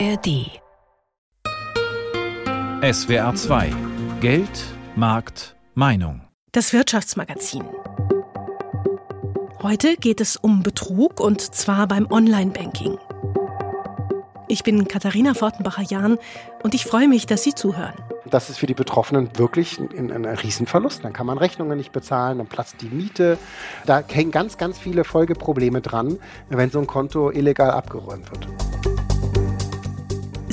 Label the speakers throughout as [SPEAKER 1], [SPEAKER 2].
[SPEAKER 1] ARD
[SPEAKER 2] SWR 2 Geld, Markt, Meinung.
[SPEAKER 3] Das Wirtschaftsmagazin. Heute geht es um Betrug und zwar beim Online-Banking. Ich bin Katharina Fortenbacher-Jahn und ich freue mich, dass Sie zuhören.
[SPEAKER 4] Das ist für die Betroffenen wirklich ein, ein, ein Riesenverlust. Dann kann man Rechnungen nicht bezahlen, dann platzt die Miete. Da hängen ganz, ganz viele Folgeprobleme dran, wenn so ein Konto illegal abgeräumt wird.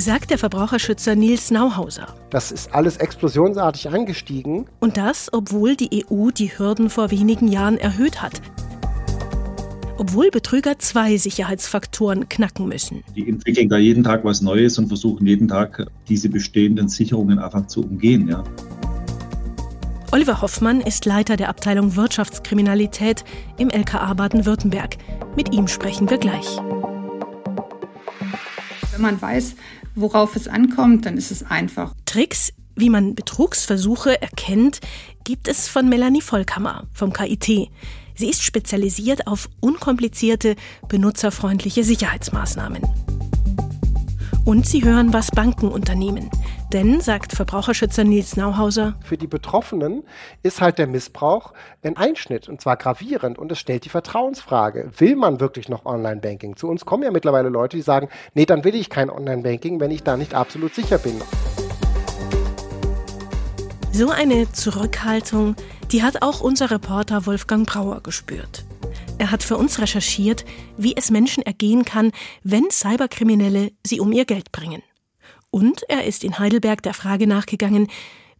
[SPEAKER 3] Sagt der Verbraucherschützer Nils Nauhauser.
[SPEAKER 4] Das ist alles explosionsartig angestiegen.
[SPEAKER 3] Und das, obwohl die EU die Hürden vor wenigen Jahren erhöht hat obwohl Betrüger zwei Sicherheitsfaktoren knacken müssen.
[SPEAKER 5] Die entwickeln da jeden Tag was Neues und versuchen jeden Tag diese bestehenden Sicherungen einfach zu umgehen. Ja.
[SPEAKER 3] Oliver Hoffmann ist Leiter der Abteilung Wirtschaftskriminalität im LKA Baden-Württemberg. Mit ihm sprechen wir gleich.
[SPEAKER 6] Wenn man weiß, worauf es ankommt, dann ist es einfach.
[SPEAKER 3] Tricks, wie man Betrugsversuche erkennt, gibt es von Melanie Vollkammer vom KIT. Sie ist spezialisiert auf unkomplizierte, benutzerfreundliche Sicherheitsmaßnahmen. Und sie hören, was Banken unternehmen. Denn, sagt Verbraucherschützer Nils Nauhauser,
[SPEAKER 4] für die Betroffenen ist halt der Missbrauch ein Einschnitt und zwar gravierend und es stellt die Vertrauensfrage. Will man wirklich noch Online-Banking? Zu uns kommen ja mittlerweile Leute, die sagen, nee, dann will ich kein Online-Banking, wenn ich da nicht absolut sicher bin.
[SPEAKER 3] So eine Zurückhaltung, die hat auch unser Reporter Wolfgang Brauer gespürt. Er hat für uns recherchiert, wie es Menschen ergehen kann, wenn Cyberkriminelle sie um ihr Geld bringen. Und er ist in Heidelberg der Frage nachgegangen,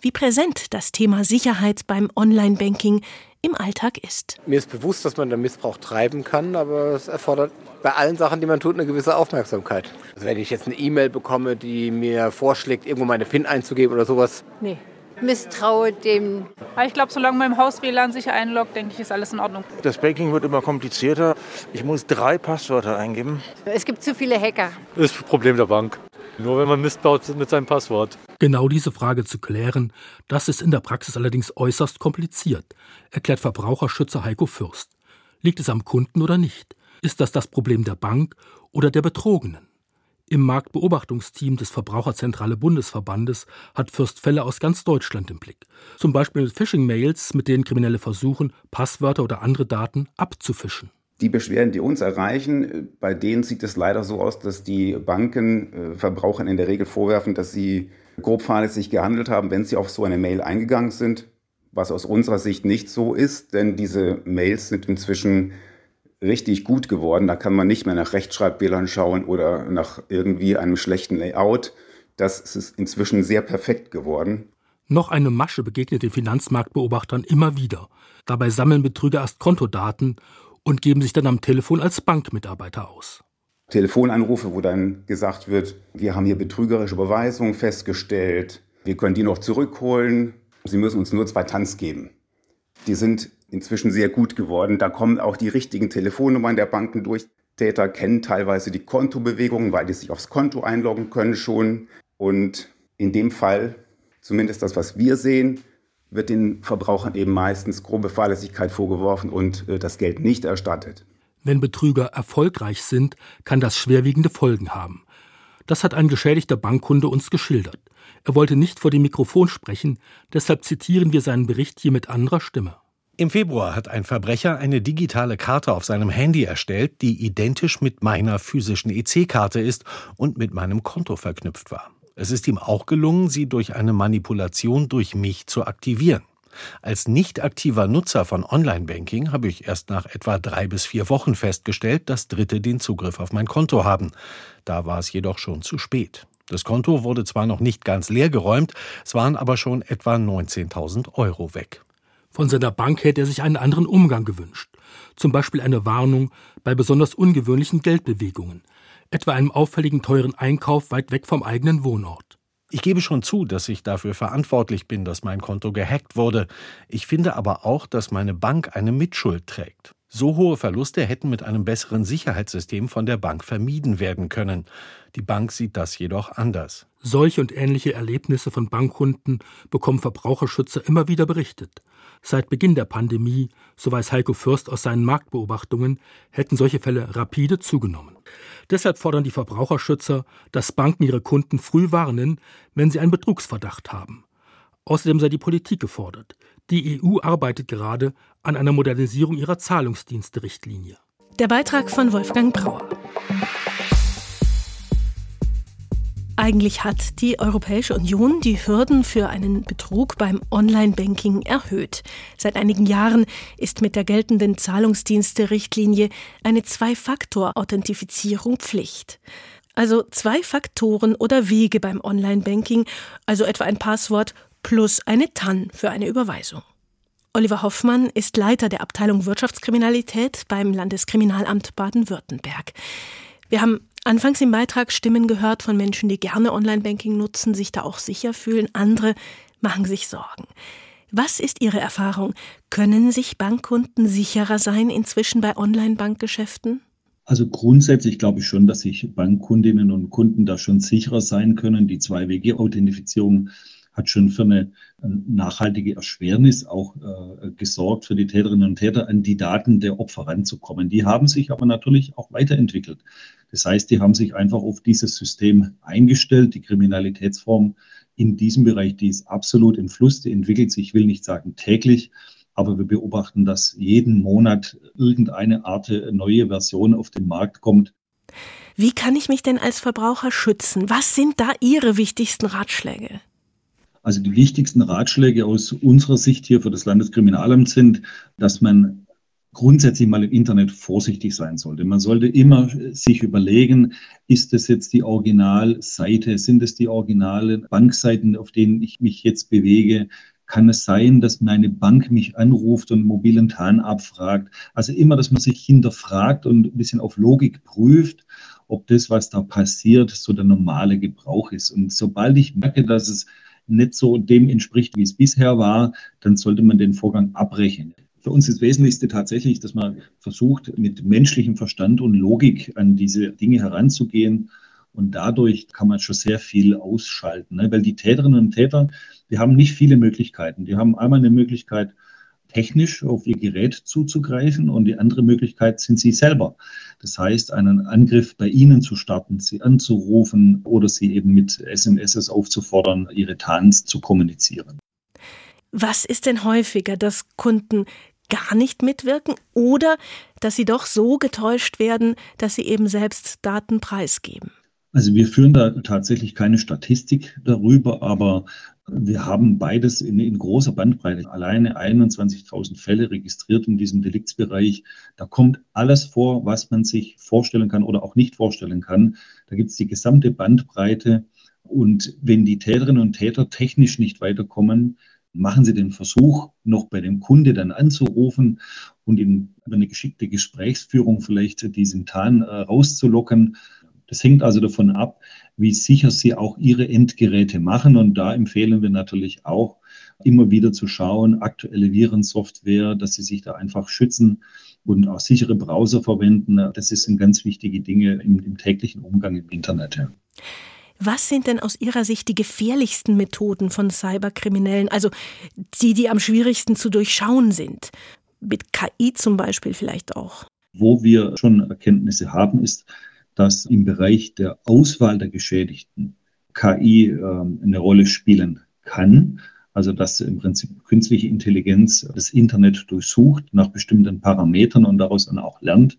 [SPEAKER 3] wie präsent das Thema Sicherheit beim Online-Banking im Alltag ist.
[SPEAKER 7] Mir ist bewusst, dass man den Missbrauch treiben kann, aber es erfordert bei allen Sachen, die man tut, eine gewisse Aufmerksamkeit. Also wenn ich jetzt eine E-Mail bekomme, die mir vorschlägt, irgendwo meine PIN einzugeben oder sowas.
[SPEAKER 8] Nee misstraue dem.
[SPEAKER 9] Ich glaube, solange man im Haus WLAN sich einloggt, denke ich, ist alles in Ordnung.
[SPEAKER 10] Das Banking wird immer komplizierter. Ich muss drei Passwörter eingeben.
[SPEAKER 8] Es gibt zu viele Hacker.
[SPEAKER 11] Das ist das Problem der Bank. Nur wenn man Mist baut mit seinem Passwort.
[SPEAKER 12] Genau diese Frage zu klären, das ist in der Praxis allerdings äußerst kompliziert, erklärt Verbraucherschützer Heiko Fürst. Liegt es am Kunden oder nicht? Ist das das Problem der Bank oder der Betrogenen? Im Marktbeobachtungsteam des Verbraucherzentrale Bundesverbandes hat Fürst Fälle aus ganz Deutschland im Blick. Zum Beispiel Phishing-Mails, mit denen Kriminelle versuchen, Passwörter oder andere Daten abzufischen.
[SPEAKER 13] Die Beschwerden, die uns erreichen, bei denen sieht es leider so aus, dass die Banken äh, Verbrauchern in der Regel vorwerfen, dass sie grob fahrlässig gehandelt haben, wenn sie auf so eine Mail eingegangen sind, was aus unserer Sicht nicht so ist, denn diese Mails sind inzwischen richtig gut geworden. Da kann man nicht mehr nach Rechtschreibfehlern schauen oder nach irgendwie einem schlechten Layout. Das ist inzwischen sehr perfekt geworden.
[SPEAKER 12] Noch eine Masche begegnet den Finanzmarktbeobachtern immer wieder. Dabei sammeln Betrüger erst Kontodaten und geben sich dann am Telefon als Bankmitarbeiter aus.
[SPEAKER 13] Telefonanrufe, wo dann gesagt wird, wir haben hier betrügerische Überweisungen festgestellt, wir können die noch zurückholen, Sie müssen uns nur zwei Tanz geben. Die sind inzwischen sehr gut geworden. Da kommen auch die richtigen Telefonnummern der Banken durch. Täter kennen teilweise die Kontobewegungen, weil die sich aufs Konto einloggen können schon. Und in dem Fall, zumindest das, was wir sehen, wird den Verbrauchern eben meistens grobe Fahrlässigkeit vorgeworfen und äh, das Geld nicht erstattet.
[SPEAKER 12] Wenn Betrüger erfolgreich sind, kann das schwerwiegende Folgen haben. Das hat ein geschädigter Bankkunde uns geschildert. Er wollte nicht vor dem Mikrofon sprechen, deshalb zitieren wir seinen Bericht hier mit anderer Stimme.
[SPEAKER 14] Im Februar hat ein Verbrecher eine digitale Karte auf seinem Handy erstellt, die identisch mit meiner physischen EC-Karte ist und mit meinem Konto verknüpft war. Es ist ihm auch gelungen, sie durch eine Manipulation durch mich zu aktivieren. Als nicht aktiver Nutzer von Online-Banking habe ich erst nach etwa drei bis vier Wochen festgestellt, dass Dritte den Zugriff auf mein Konto haben. Da war es jedoch schon zu spät. Das Konto wurde zwar noch nicht ganz leer geräumt, es waren aber schon etwa 19.000 Euro weg.
[SPEAKER 12] Von seiner Bank hätte er sich einen anderen Umgang gewünscht. Zum Beispiel eine Warnung bei besonders ungewöhnlichen Geldbewegungen, etwa einem auffälligen teuren Einkauf weit weg vom eigenen Wohnort.
[SPEAKER 14] Ich gebe schon zu, dass ich dafür verantwortlich bin, dass mein Konto gehackt wurde. Ich finde aber auch, dass meine Bank eine Mitschuld trägt. So hohe Verluste hätten mit einem besseren Sicherheitssystem von der Bank vermieden werden können. Die Bank sieht das jedoch anders.
[SPEAKER 12] Solche und ähnliche Erlebnisse von Bankkunden bekommen Verbraucherschützer immer wieder berichtet. Seit Beginn der Pandemie, so weiß Heiko Fürst aus seinen Marktbeobachtungen, hätten solche Fälle rapide zugenommen. Deshalb fordern die Verbraucherschützer, dass Banken ihre Kunden früh warnen, wenn sie einen Betrugsverdacht haben. Außerdem sei die Politik gefordert. Die EU arbeitet gerade an einer Modernisierung ihrer Zahlungsdienste-Richtlinie.
[SPEAKER 3] Der Beitrag von Wolfgang Brauer. Eigentlich hat die Europäische Union die Hürden für einen Betrug beim Online-Banking erhöht. Seit einigen Jahren ist mit der geltenden Zahlungsdienste-Richtlinie eine Zwei-Faktor-Authentifizierung Pflicht. Also zwei Faktoren oder Wege beim Online-Banking, also etwa ein Passwort plus eine TAN für eine Überweisung. Oliver Hoffmann ist Leiter der Abteilung Wirtschaftskriminalität beim Landeskriminalamt Baden-Württemberg. Wir haben anfangs im Beitrag Stimmen gehört von Menschen, die gerne Online-Banking nutzen, sich da auch sicher fühlen. Andere machen sich Sorgen. Was ist Ihre Erfahrung? Können sich Bankkunden sicherer sein inzwischen bei Online-Bankgeschäften?
[SPEAKER 5] Also grundsätzlich glaube ich schon, dass sich Bankkundinnen und Kunden da schon sicherer sein können. Die Zwei-Wege-Authentifizierung hat schon für eine nachhaltige Erschwernis auch äh, gesorgt für die Täterinnen und Täter, an die Daten der Opfer ranzukommen. Die haben sich aber natürlich auch weiterentwickelt. Das heißt, die haben sich einfach auf dieses System eingestellt. Die Kriminalitätsform in diesem Bereich, die ist absolut im Fluss, die entwickelt sich, ich will nicht sagen täglich, aber wir beobachten, dass jeden Monat irgendeine Art neue Version auf den Markt kommt.
[SPEAKER 3] Wie kann ich mich denn als Verbraucher schützen? Was sind da Ihre wichtigsten Ratschläge?
[SPEAKER 5] Also die wichtigsten Ratschläge aus unserer Sicht hier für das Landeskriminalamt sind, dass man grundsätzlich mal im Internet vorsichtig sein sollte. Man sollte immer sich überlegen, ist das jetzt die Originalseite, sind es die originalen Bankseiten, auf denen ich mich jetzt bewege? Kann es sein, dass meine Bank mich anruft und mobilen TAN abfragt? Also immer, dass man sich hinterfragt und ein bisschen auf Logik prüft, ob das, was da passiert, so der normale Gebrauch ist. Und sobald ich merke, dass es nicht so dem entspricht, wie es bisher war, dann sollte man den Vorgang abbrechen. Für uns ist das Wesentlichste tatsächlich, dass man versucht, mit menschlichem Verstand und Logik an diese Dinge heranzugehen. Und dadurch kann man schon sehr viel ausschalten, ne? weil die Täterinnen und Täter, die haben nicht viele Möglichkeiten. Die haben einmal eine Möglichkeit, technisch auf ihr Gerät zuzugreifen und die andere Möglichkeit sind sie selber. Das heißt, einen Angriff bei ihnen zu starten, sie anzurufen oder sie eben mit SMS aufzufordern, ihre Tanz zu kommunizieren.
[SPEAKER 3] Was ist denn häufiger, dass Kunden gar nicht mitwirken oder dass sie doch so getäuscht werden, dass sie eben selbst Daten preisgeben?
[SPEAKER 5] Also wir führen da tatsächlich keine Statistik darüber, aber wir haben beides in, in großer Bandbreite. Alleine 21.000 Fälle registriert in diesem Deliktsbereich. Da kommt alles vor, was man sich vorstellen kann oder auch nicht vorstellen kann. Da gibt es die gesamte Bandbreite. Und wenn die Täterinnen und Täter technisch nicht weiterkommen, machen Sie den Versuch, noch bei dem Kunde dann anzurufen und über eine geschickte Gesprächsführung vielleicht diesen Tarn äh, rauszulocken das hängt also davon ab, wie sicher Sie auch Ihre Endgeräte machen. Und da empfehlen wir natürlich auch, immer wieder zu schauen, aktuelle Virensoftware, dass Sie sich da einfach schützen und auch sichere Browser verwenden. Das sind ganz wichtige Dinge im, im täglichen Umgang im Internet.
[SPEAKER 3] Was sind denn aus Ihrer Sicht die gefährlichsten Methoden von Cyberkriminellen, also die, die am schwierigsten zu durchschauen sind? Mit KI zum Beispiel vielleicht auch.
[SPEAKER 5] Wo wir schon Erkenntnisse haben, ist, dass im Bereich der Auswahl der Geschädigten KI äh, eine Rolle spielen kann. Also dass im Prinzip künstliche Intelligenz das Internet durchsucht nach bestimmten Parametern und daraus dann auch lernt,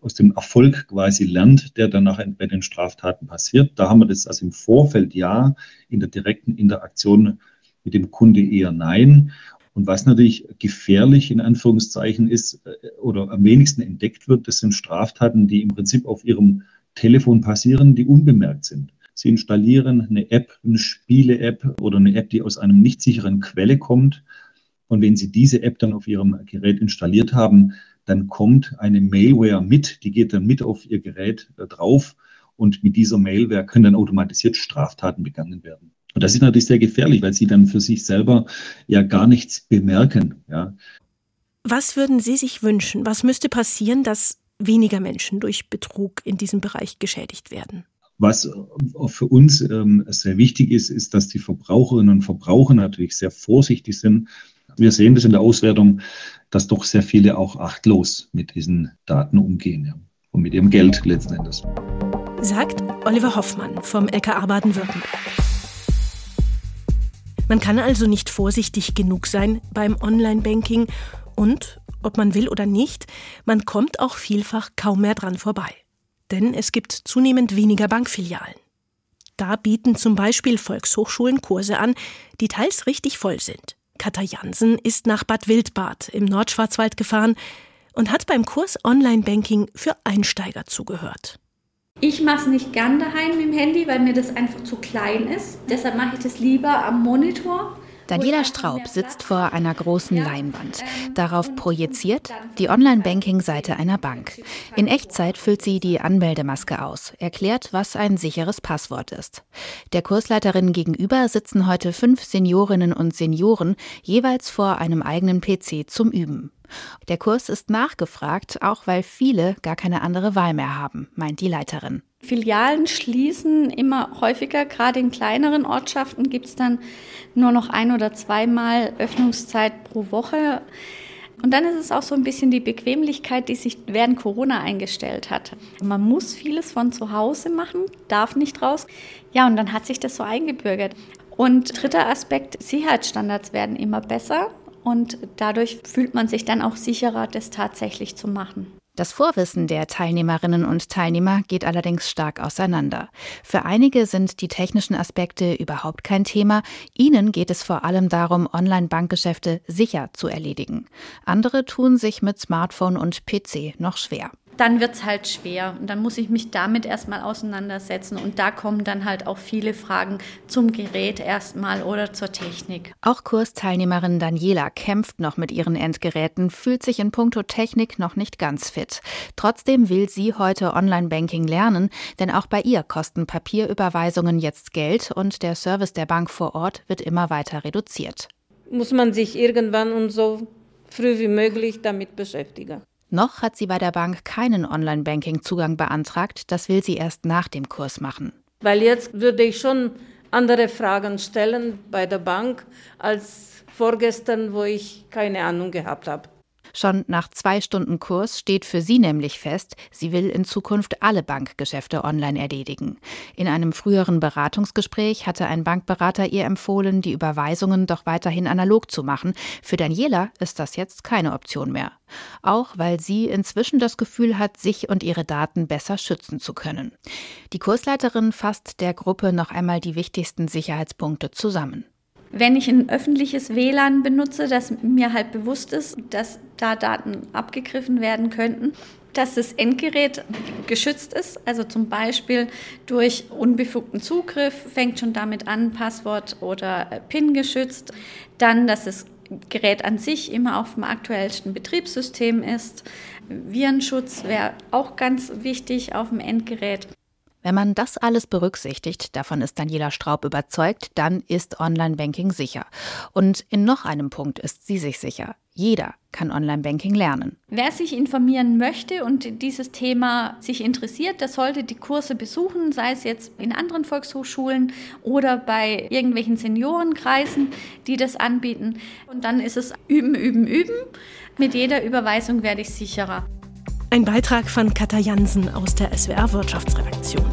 [SPEAKER 5] aus dem Erfolg quasi lernt, der dann nachher bei den Straftaten passiert. Da haben wir das also im Vorfeld ja, in der direkten Interaktion mit dem Kunde eher nein. Und was natürlich gefährlich in Anführungszeichen ist äh, oder am wenigsten entdeckt wird, das sind Straftaten, die im Prinzip auf ihrem Telefon passieren, die unbemerkt sind. Sie installieren eine App, eine Spiele-App oder eine App, die aus einem nicht sicheren Quelle kommt. Und wenn Sie diese App dann auf Ihrem Gerät installiert haben, dann kommt eine Mailware mit, die geht dann mit auf Ihr Gerät äh, drauf und mit dieser Mailware können dann automatisiert Straftaten begangen werden. Und das ist natürlich sehr gefährlich, weil Sie dann für sich selber ja gar nichts bemerken. Ja.
[SPEAKER 3] Was würden Sie sich wünschen? Was müsste passieren, dass weniger Menschen durch Betrug in diesem Bereich geschädigt werden.
[SPEAKER 5] Was für uns ähm, sehr wichtig ist, ist, dass die Verbraucherinnen und Verbraucher natürlich sehr vorsichtig sind. Wir sehen das in der Auswertung, dass doch sehr viele auch achtlos mit diesen Daten umgehen ja, und mit ihrem Geld letzten Endes.
[SPEAKER 3] sagt Oliver Hoffmann vom LKA Baden-Württemberg. Man kann also nicht vorsichtig genug sein beim Online-Banking und, ob man will oder nicht, man kommt auch vielfach kaum mehr dran vorbei. Denn es gibt zunehmend weniger Bankfilialen. Da bieten zum Beispiel Volkshochschulen Kurse an, die teils richtig voll sind. Katha Jansen ist nach Bad Wildbad im Nordschwarzwald gefahren und hat beim Kurs Online-Banking für Einsteiger zugehört.
[SPEAKER 1] Ich mache es nicht gern daheim mit dem Handy, weil mir das einfach zu klein ist. Deshalb mache ich das lieber am Monitor.
[SPEAKER 15] Daniela Straub sitzt vor einer großen Leinwand. Darauf projiziert die Online-Banking-Seite einer Bank. In Echtzeit füllt sie die Anmeldemaske aus, erklärt, was ein sicheres Passwort ist. Der Kursleiterin gegenüber sitzen heute fünf Seniorinnen und Senioren, jeweils vor einem eigenen PC zum Üben. Der Kurs ist nachgefragt, auch weil viele gar keine andere Wahl mehr haben, meint die Leiterin.
[SPEAKER 1] Filialen schließen immer häufiger, gerade in kleineren Ortschaften gibt es dann nur noch ein oder zweimal Öffnungszeit pro Woche. Und dann ist es auch so ein bisschen die Bequemlichkeit, die sich während Corona eingestellt hat. Man muss vieles von zu Hause machen, darf nicht raus. Ja, und dann hat sich das so eingebürgert. Und dritter Aspekt, Sicherheitsstandards werden immer besser und dadurch fühlt man sich dann auch sicherer, das tatsächlich zu machen.
[SPEAKER 15] Das Vorwissen der Teilnehmerinnen und Teilnehmer geht allerdings stark auseinander. Für einige sind die technischen Aspekte überhaupt kein Thema. Ihnen geht es vor allem darum, Online-Bankgeschäfte sicher zu erledigen. Andere tun sich mit Smartphone und PC noch schwer
[SPEAKER 1] dann wird es halt schwer. Und dann muss ich mich damit erstmal auseinandersetzen. Und da kommen dann halt auch viele Fragen zum Gerät erstmal oder zur Technik.
[SPEAKER 15] Auch Kursteilnehmerin Daniela kämpft noch mit ihren Endgeräten, fühlt sich in puncto Technik noch nicht ganz fit. Trotzdem will sie heute Online-Banking lernen, denn auch bei ihr kosten Papierüberweisungen jetzt Geld und der Service der Bank vor Ort wird immer weiter reduziert.
[SPEAKER 16] Muss man sich irgendwann und so früh wie möglich damit beschäftigen.
[SPEAKER 15] Noch hat sie bei der Bank keinen Online-Banking-Zugang beantragt. Das will sie erst nach dem Kurs machen.
[SPEAKER 16] Weil jetzt würde ich schon andere Fragen stellen bei der Bank als vorgestern, wo ich keine Ahnung gehabt habe.
[SPEAKER 15] Schon nach zwei Stunden Kurs steht für sie nämlich fest, sie will in Zukunft alle Bankgeschäfte online erledigen. In einem früheren Beratungsgespräch hatte ein Bankberater ihr empfohlen, die Überweisungen doch weiterhin analog zu machen. Für Daniela ist das jetzt keine Option mehr. Auch weil sie inzwischen das Gefühl hat, sich und ihre Daten besser schützen zu können. Die Kursleiterin fasst der Gruppe noch einmal die wichtigsten Sicherheitspunkte zusammen
[SPEAKER 1] wenn ich ein öffentliches WLAN benutze, dass mir halt bewusst ist, dass da Daten abgegriffen werden könnten, dass das Endgerät geschützt ist, also zum Beispiel durch unbefugten Zugriff, fängt schon damit an, Passwort oder PIN geschützt, dann, dass das Gerät an sich immer auf dem aktuellsten Betriebssystem ist. Virenschutz wäre auch ganz wichtig auf dem Endgerät.
[SPEAKER 15] Wenn man das alles berücksichtigt, davon ist Daniela Straub überzeugt, dann ist Online-Banking sicher. Und in noch einem Punkt ist sie sich sicher. Jeder kann Online-Banking lernen.
[SPEAKER 1] Wer sich informieren möchte und dieses Thema sich interessiert, der sollte die Kurse besuchen, sei es jetzt in anderen Volkshochschulen oder bei irgendwelchen Seniorenkreisen, die das anbieten. Und dann ist es üben, üben, üben. Mit jeder Überweisung werde ich sicherer.
[SPEAKER 3] Ein Beitrag von Katha Jansen aus der SWR Wirtschaftsredaktion.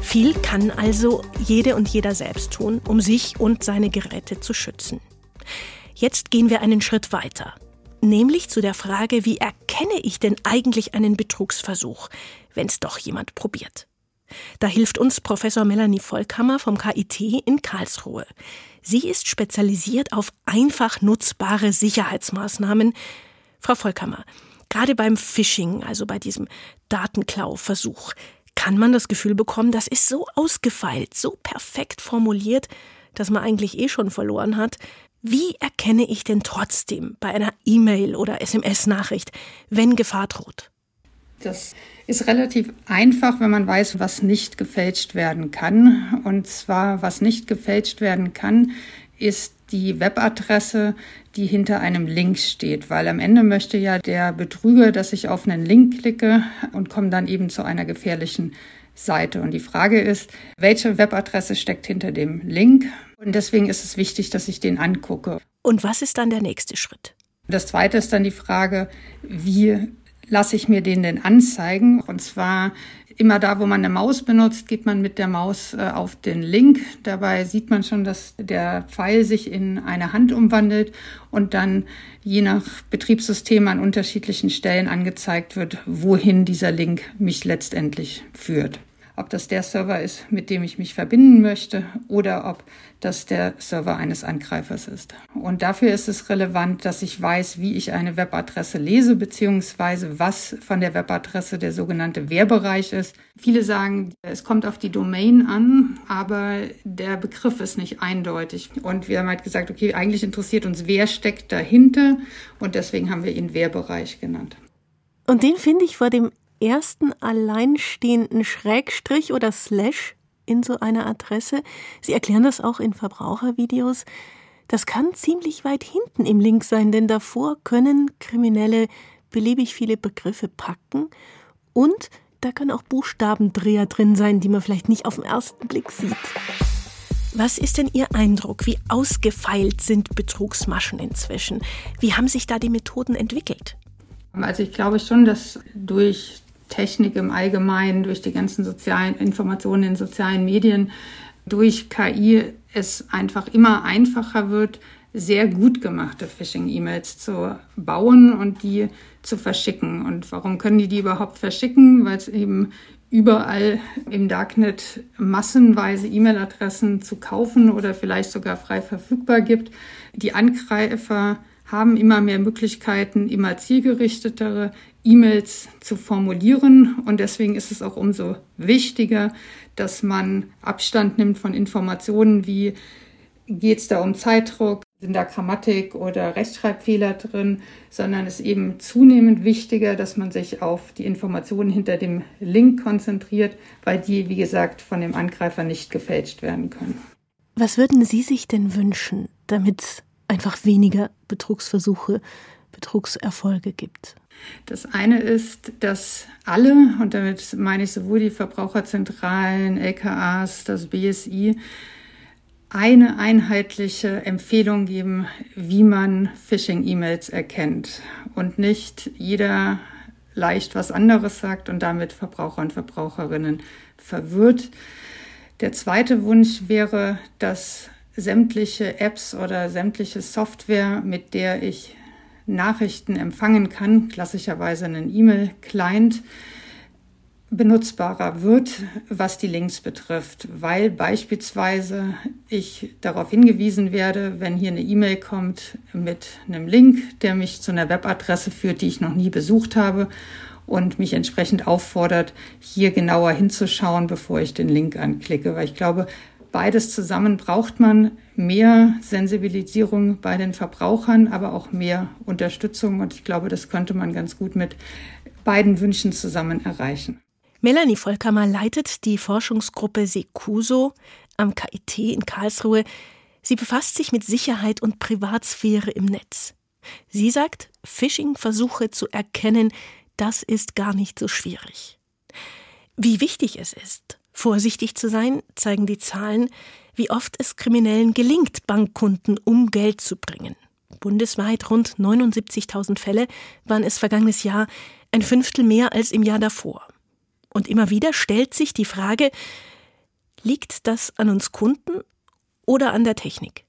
[SPEAKER 3] Viel kann also jede und jeder selbst tun, um sich und seine Geräte zu schützen. Jetzt gehen wir einen Schritt weiter, nämlich zu der Frage, wie erkenne ich denn eigentlich einen Betrugsversuch, wenn es doch jemand probiert? Da hilft uns Professor Melanie Volkhammer vom KIT in Karlsruhe. Sie ist spezialisiert auf einfach nutzbare Sicherheitsmaßnahmen. Frau Volkhammer, gerade beim Phishing, also bei diesem Datenklau-Versuch, kann man das Gefühl bekommen, das ist so ausgefeilt, so perfekt formuliert, dass man eigentlich eh schon verloren hat. Wie erkenne ich denn trotzdem bei einer E-Mail oder SMS-Nachricht, wenn Gefahr droht?
[SPEAKER 6] Das ist relativ einfach, wenn man weiß, was nicht gefälscht werden kann. Und zwar, was nicht gefälscht werden kann, ist die Webadresse, die hinter einem Link steht, weil am Ende möchte ja der Betrüger, dass ich auf einen Link klicke und komme dann eben zu einer gefährlichen Seite. Und die Frage ist, welche Webadresse steckt hinter dem Link? Und deswegen ist es wichtig, dass ich den angucke.
[SPEAKER 3] Und was ist dann der nächste Schritt?
[SPEAKER 6] Das zweite ist dann die Frage, wie lasse ich mir den denn anzeigen. Und zwar immer da, wo man eine Maus benutzt, geht man mit der Maus äh, auf den Link. Dabei sieht man schon, dass der Pfeil sich in eine Hand umwandelt und dann je nach Betriebssystem an unterschiedlichen Stellen angezeigt wird, wohin dieser Link mich letztendlich führt ob das der Server ist, mit dem ich mich verbinden möchte oder ob das der Server eines Angreifers ist. Und dafür ist es relevant, dass ich weiß, wie ich eine Webadresse lese, beziehungsweise was von der Webadresse der sogenannte Wehrbereich ist. Viele sagen, es kommt auf die Domain an, aber der Begriff ist nicht eindeutig. Und wir haben halt gesagt, okay, eigentlich interessiert uns, wer steckt dahinter und deswegen haben wir ihn Wehrbereich genannt.
[SPEAKER 3] Und den finde ich vor dem ersten alleinstehenden Schrägstrich oder Slash in so einer Adresse. Sie erklären das auch in Verbrauchervideos. Das kann ziemlich weit hinten im Link sein, denn davor können Kriminelle beliebig viele Begriffe packen und da können auch Buchstabendreher drin sein, die man vielleicht nicht auf den ersten Blick sieht. Was ist denn Ihr Eindruck? Wie ausgefeilt sind Betrugsmaschen inzwischen? Wie haben sich da die Methoden entwickelt?
[SPEAKER 6] Also ich glaube schon, dass durch Technik im Allgemeinen, durch die ganzen sozialen Informationen in sozialen Medien, durch KI es einfach immer einfacher wird, sehr gut gemachte Phishing-E-Mails zu bauen und die zu verschicken. Und warum können die die überhaupt verschicken? Weil es eben überall im Darknet massenweise E-Mail-Adressen zu kaufen oder vielleicht sogar frei verfügbar gibt. Die Angreifer haben immer mehr Möglichkeiten, immer zielgerichtetere E-Mails zu formulieren. Und deswegen ist es auch umso wichtiger, dass man Abstand nimmt von Informationen wie geht es da um Zeitdruck, sind da Grammatik oder Rechtschreibfehler drin, sondern es ist eben zunehmend wichtiger, dass man sich auf die Informationen hinter dem Link konzentriert, weil die, wie gesagt, von dem Angreifer nicht gefälscht werden können.
[SPEAKER 3] Was würden Sie sich denn wünschen, damit einfach weniger Betrugsversuche, Betrugserfolge gibt?
[SPEAKER 6] Das eine ist, dass alle, und damit meine ich sowohl die Verbraucherzentralen, LKAs, das BSI, eine einheitliche Empfehlung geben, wie man Phishing-E-Mails erkennt und nicht jeder leicht was anderes sagt und damit Verbraucher und Verbraucherinnen verwirrt. Der zweite Wunsch wäre, dass sämtliche Apps oder sämtliche Software, mit der ich Nachrichten empfangen kann, klassischerweise einen E-Mail-Client, benutzbarer wird, was die Links betrifft, weil beispielsweise ich darauf hingewiesen werde, wenn hier eine E-Mail kommt mit einem Link, der mich zu einer Webadresse führt, die ich noch nie besucht habe und mich entsprechend auffordert, hier genauer hinzuschauen, bevor ich den Link anklicke, weil ich glaube, Beides zusammen braucht man mehr Sensibilisierung bei den Verbrauchern, aber auch mehr Unterstützung. Und ich glaube, das könnte man ganz gut mit beiden Wünschen zusammen erreichen.
[SPEAKER 3] Melanie Vollkammer leitet die Forschungsgruppe Secuso am KIT in Karlsruhe. Sie befasst sich mit Sicherheit und Privatsphäre im Netz. Sie sagt, Phishing-Versuche zu erkennen, das ist gar nicht so schwierig. Wie wichtig es ist, Vorsichtig zu sein, zeigen die Zahlen, wie oft es Kriminellen gelingt, Bankkunden um Geld zu bringen. Bundesweit rund 79.000 Fälle waren es vergangenes Jahr, ein Fünftel mehr als im Jahr davor. Und immer wieder stellt sich die Frage, liegt das an uns Kunden oder an der Technik?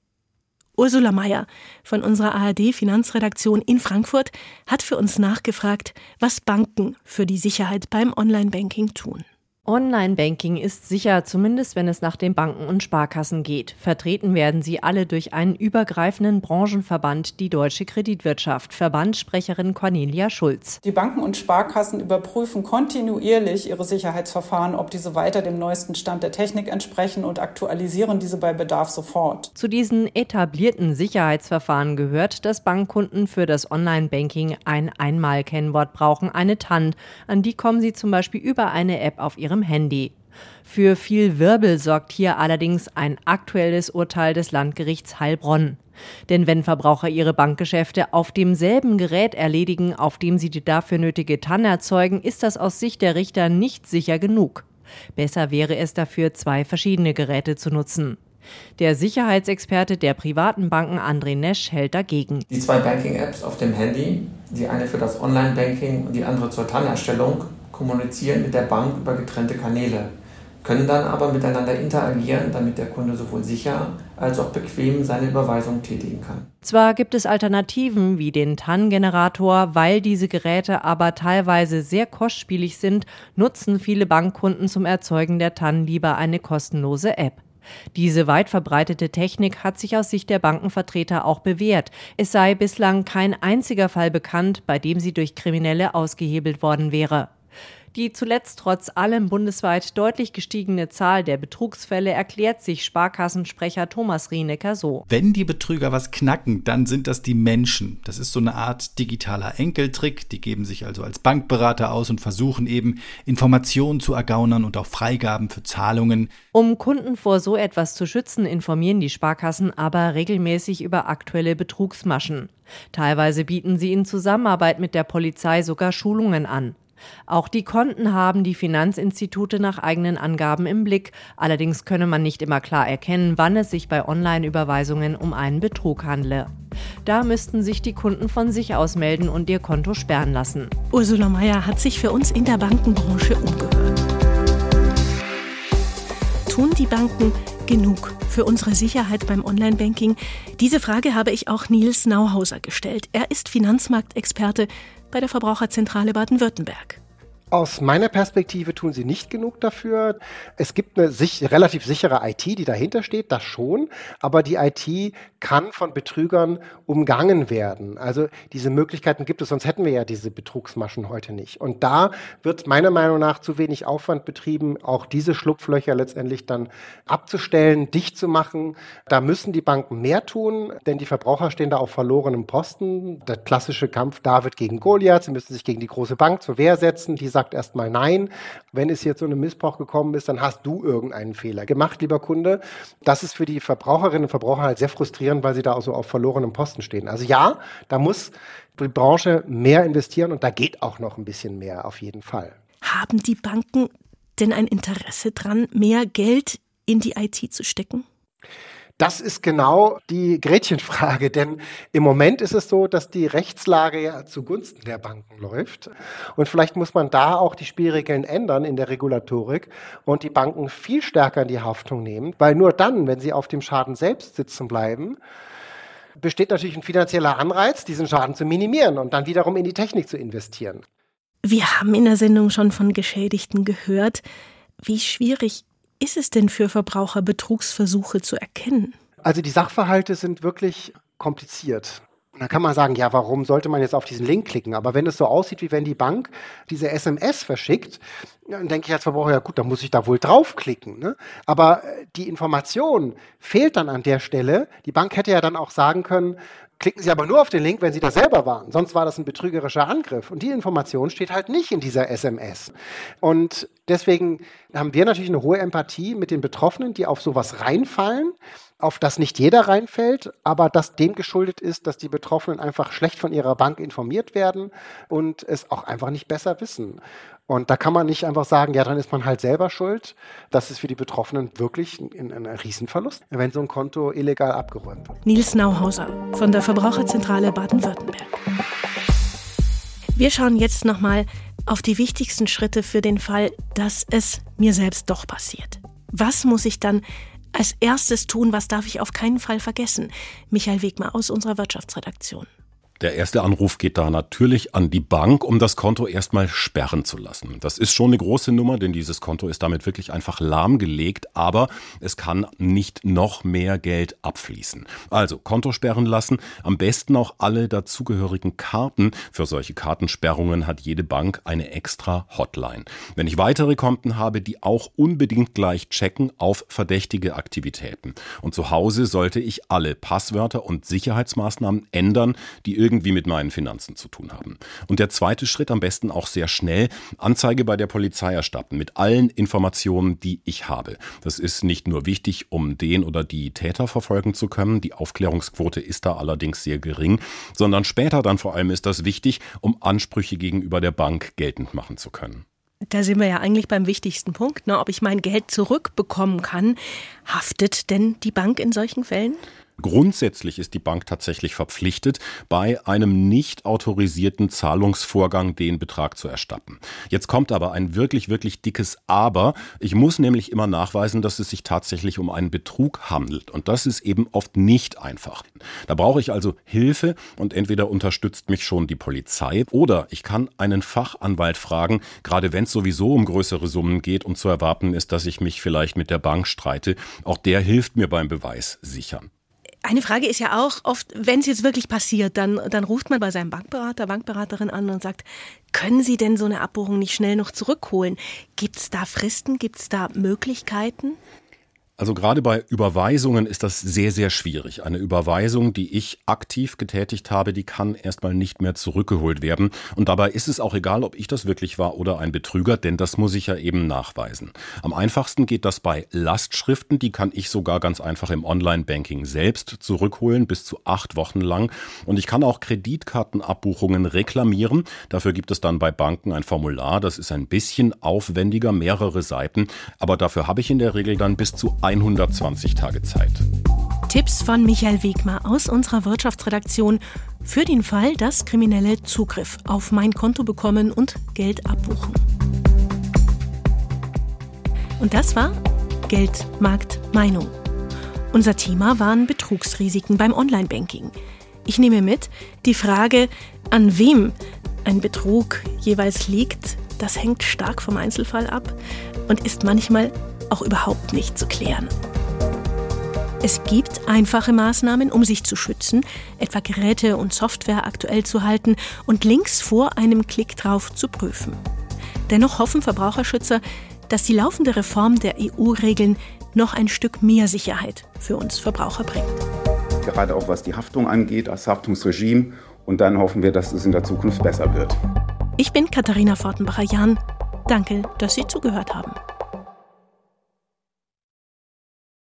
[SPEAKER 3] Ursula Mayer von unserer ARD Finanzredaktion in Frankfurt hat für uns nachgefragt, was Banken für die Sicherheit beim Online-Banking tun.
[SPEAKER 17] Online-Banking ist sicher, zumindest wenn es nach den Banken und Sparkassen geht. Vertreten werden sie alle durch einen übergreifenden Branchenverband, die Deutsche Kreditwirtschaft. Verbandssprecherin Cornelia Schulz.
[SPEAKER 18] Die Banken und Sparkassen überprüfen kontinuierlich ihre Sicherheitsverfahren, ob diese weiter dem neuesten Stand der Technik entsprechen und aktualisieren diese bei Bedarf sofort.
[SPEAKER 17] Zu diesen etablierten Sicherheitsverfahren gehört, dass Bankkunden für das Online-Banking ein Einmalkennwort brauchen, eine TAN. An die kommen sie zum Beispiel über eine App auf ihrem ihrem Handy. Für viel Wirbel sorgt hier allerdings ein aktuelles Urteil des Landgerichts Heilbronn. Denn wenn Verbraucher ihre Bankgeschäfte auf demselben Gerät erledigen, auf dem sie die dafür nötige TAN erzeugen, ist das aus Sicht der Richter nicht sicher genug. Besser wäre es dafür, zwei verschiedene Geräte zu nutzen. Der Sicherheitsexperte der privaten Banken André Nesch hält dagegen.
[SPEAKER 19] Die zwei Banking-Apps auf dem Handy Die eine für das Online-Banking und die andere zur TAN-Erstellung kommunizieren mit der Bank über getrennte Kanäle können dann aber miteinander interagieren, damit der Kunde sowohl sicher als auch bequem seine Überweisung tätigen kann.
[SPEAKER 17] Zwar gibt es Alternativen wie den TAN-Generator, weil diese Geräte aber teilweise sehr kostspielig sind, nutzen viele Bankkunden zum Erzeugen der TAN lieber eine kostenlose App. Diese weit verbreitete Technik hat sich aus Sicht der Bankenvertreter auch bewährt. Es sei bislang kein einziger Fall bekannt, bei dem sie durch Kriminelle ausgehebelt worden wäre. Die zuletzt trotz allem bundesweit deutlich gestiegene Zahl der Betrugsfälle erklärt sich Sparkassensprecher Thomas Rienecker so.
[SPEAKER 20] Wenn die Betrüger was knacken, dann sind das die Menschen. Das ist so eine Art digitaler Enkeltrick. Die geben sich also als Bankberater aus und versuchen eben Informationen zu ergaunern und auch Freigaben für Zahlungen.
[SPEAKER 17] Um Kunden vor so etwas zu schützen, informieren die Sparkassen aber regelmäßig über aktuelle Betrugsmaschen. Teilweise bieten sie in Zusammenarbeit mit der Polizei sogar Schulungen an. Auch die Konten haben die Finanzinstitute nach eigenen Angaben im Blick. Allerdings könne man nicht immer klar erkennen, wann es sich bei Online-Überweisungen um einen Betrug handle. Da müssten sich die Kunden von sich aus melden und ihr Konto sperren lassen.
[SPEAKER 3] Ursula Mayer hat sich für uns in der Bankenbranche umgehört. Tun die Banken genug für unsere Sicherheit beim Online-Banking? Diese Frage habe ich auch Nils Nauhauser gestellt. Er ist Finanzmarktexperte bei der Verbraucherzentrale Baden-Württemberg.
[SPEAKER 4] Aus meiner Perspektive tun sie nicht genug dafür. Es gibt eine sich, relativ sichere IT, die dahinter steht, das schon, aber die IT kann von Betrügern umgangen werden. Also diese Möglichkeiten gibt es, sonst hätten wir ja diese Betrugsmaschen heute nicht. Und da wird meiner Meinung nach zu wenig Aufwand betrieben, auch diese Schlupflöcher letztendlich dann abzustellen, dicht zu machen. Da müssen die Banken mehr tun, denn die Verbraucher stehen da auf verlorenem Posten. Der klassische Kampf David gegen Goliath. Sie müssen sich gegen die große Bank zur Wehr setzen. Die sagt erstmal nein. Wenn es hier zu einem Missbrauch gekommen ist, dann hast du irgendeinen Fehler gemacht, lieber Kunde. Das ist für die Verbraucherinnen und Verbraucher halt sehr frustrierend, weil sie da auch so auf verlorenem Posten stehen. Also ja, da muss die Branche mehr investieren und da geht auch noch ein bisschen mehr auf jeden Fall.
[SPEAKER 3] Haben die Banken denn ein Interesse dran, mehr Geld in die IT zu stecken?
[SPEAKER 4] Das ist genau die Gretchenfrage, denn im Moment ist es so, dass die Rechtslage ja zugunsten der Banken läuft. Und vielleicht muss man da auch die Spielregeln ändern in der Regulatorik und die Banken viel stärker in die Haftung nehmen, weil nur dann, wenn sie auf dem Schaden selbst sitzen bleiben, besteht natürlich ein finanzieller Anreiz, diesen Schaden zu minimieren und dann wiederum in die Technik zu investieren.
[SPEAKER 3] Wir haben in der Sendung schon von Geschädigten gehört. Wie schwierig ist es denn für Verbraucher, Betrugsversuche zu erkennen?
[SPEAKER 4] Also die Sachverhalte sind wirklich kompliziert. Und dann kann man sagen, ja, warum sollte man jetzt auf diesen Link klicken? Aber wenn es so aussieht, wie wenn die Bank diese SMS verschickt, dann denke ich als Verbraucher, ja gut, dann muss ich da wohl draufklicken. Ne? Aber äh, die Information fehlt dann an der Stelle. Die Bank hätte ja dann auch sagen können, Klicken Sie aber nur auf den Link, wenn Sie da selber waren. Sonst war das ein betrügerischer Angriff. Und die Information steht halt nicht in dieser SMS. Und deswegen haben wir natürlich eine hohe Empathie mit den Betroffenen, die auf sowas reinfallen, auf das nicht jeder reinfällt, aber das dem geschuldet ist, dass die Betroffenen einfach schlecht von ihrer Bank informiert werden und es auch einfach nicht besser wissen. Und da kann man nicht einfach sagen, ja, dann ist man halt selber schuld. Das ist für die Betroffenen wirklich ein, ein Riesenverlust, wenn so ein Konto illegal abgeräumt wird.
[SPEAKER 3] Nils Nauhauser von der Verbraucherzentrale Baden-Württemberg. Wir schauen jetzt nochmal auf die wichtigsten Schritte für den Fall, dass es mir selbst doch passiert. Was muss ich dann als erstes tun? Was darf ich auf keinen Fall vergessen? Michael Wegmer aus unserer Wirtschaftsredaktion.
[SPEAKER 21] Der erste Anruf geht da natürlich an die Bank, um das Konto erstmal sperren zu lassen. Das ist schon eine große Nummer, denn dieses Konto ist damit wirklich einfach lahmgelegt, aber es kann nicht noch mehr Geld abfließen. Also Konto sperren lassen, am besten auch alle dazugehörigen Karten. Für solche Kartensperrungen hat jede Bank eine extra Hotline. Wenn ich weitere Konten habe, die auch unbedingt gleich checken auf verdächtige Aktivitäten. Und zu Hause sollte ich alle Passwörter und Sicherheitsmaßnahmen ändern, die irgendwie mit meinen Finanzen zu tun haben. Und der zweite Schritt am besten auch sehr schnell, Anzeige bei der Polizei erstatten mit allen Informationen, die ich habe. Das ist nicht nur wichtig, um den oder die Täter verfolgen zu können, die Aufklärungsquote ist da allerdings sehr gering, sondern später dann vor allem ist das wichtig, um Ansprüche gegenüber der Bank geltend machen zu können.
[SPEAKER 3] Da sind wir ja eigentlich beim wichtigsten Punkt, ne? ob ich mein Geld zurückbekommen kann. Haftet denn die Bank in solchen Fällen?
[SPEAKER 21] Grundsätzlich ist die Bank tatsächlich verpflichtet, bei einem nicht autorisierten Zahlungsvorgang den Betrag zu erstatten. Jetzt kommt aber ein wirklich, wirklich dickes Aber. Ich muss nämlich immer nachweisen, dass es sich tatsächlich um einen Betrug handelt. Und das ist eben oft nicht einfach. Da brauche ich also Hilfe und entweder unterstützt mich schon die Polizei oder ich kann einen Fachanwalt fragen, gerade wenn es sowieso um größere Summen geht und zu erwarten ist, dass ich mich vielleicht mit der Bank streite. Auch der hilft mir beim Beweis sichern.
[SPEAKER 3] Eine Frage ist ja auch oft, wenn es jetzt wirklich passiert, dann, dann ruft man bei seinem Bankberater, Bankberaterin an und sagt, können Sie denn so eine Abbuchung nicht schnell noch zurückholen? Gibt es da Fristen? Gibt es da Möglichkeiten?
[SPEAKER 21] Also gerade bei Überweisungen ist das sehr, sehr schwierig. Eine Überweisung, die ich aktiv getätigt habe, die kann erstmal nicht mehr zurückgeholt werden. Und dabei ist es auch egal, ob ich das wirklich war oder ein Betrüger, denn das muss ich ja eben nachweisen. Am einfachsten geht das bei Lastschriften. Die kann ich sogar ganz einfach im Online-Banking selbst zurückholen, bis zu acht Wochen lang. Und ich kann auch Kreditkartenabbuchungen reklamieren. Dafür gibt es dann bei Banken ein Formular. Das ist ein bisschen aufwendiger, mehrere Seiten. Aber dafür habe ich in der Regel dann bis zu 120 Tage Zeit.
[SPEAKER 3] Tipps von Michael Wegmer aus unserer Wirtschaftsredaktion für den Fall, dass Kriminelle Zugriff auf mein Konto bekommen und Geld abbuchen. Und das war Geldmarkt Meinung. Unser Thema waren Betrugsrisiken beim Online-Banking. Ich nehme mit, die Frage, an wem ein Betrug jeweils liegt, das hängt stark vom Einzelfall ab und ist manchmal auch überhaupt nicht zu klären. Es gibt einfache Maßnahmen, um sich zu schützen, etwa Geräte und Software aktuell zu halten und Links vor einem Klick drauf zu prüfen. Dennoch hoffen Verbraucherschützer, dass die laufende Reform der EU-Regeln noch ein Stück mehr Sicherheit für uns Verbraucher bringt.
[SPEAKER 13] Gerade auch was die Haftung angeht, das Haftungsregime. Und dann hoffen wir, dass es in der Zukunft besser wird.
[SPEAKER 3] Ich bin Katharina Fortenbacher-Jahn. Danke, dass Sie zugehört haben.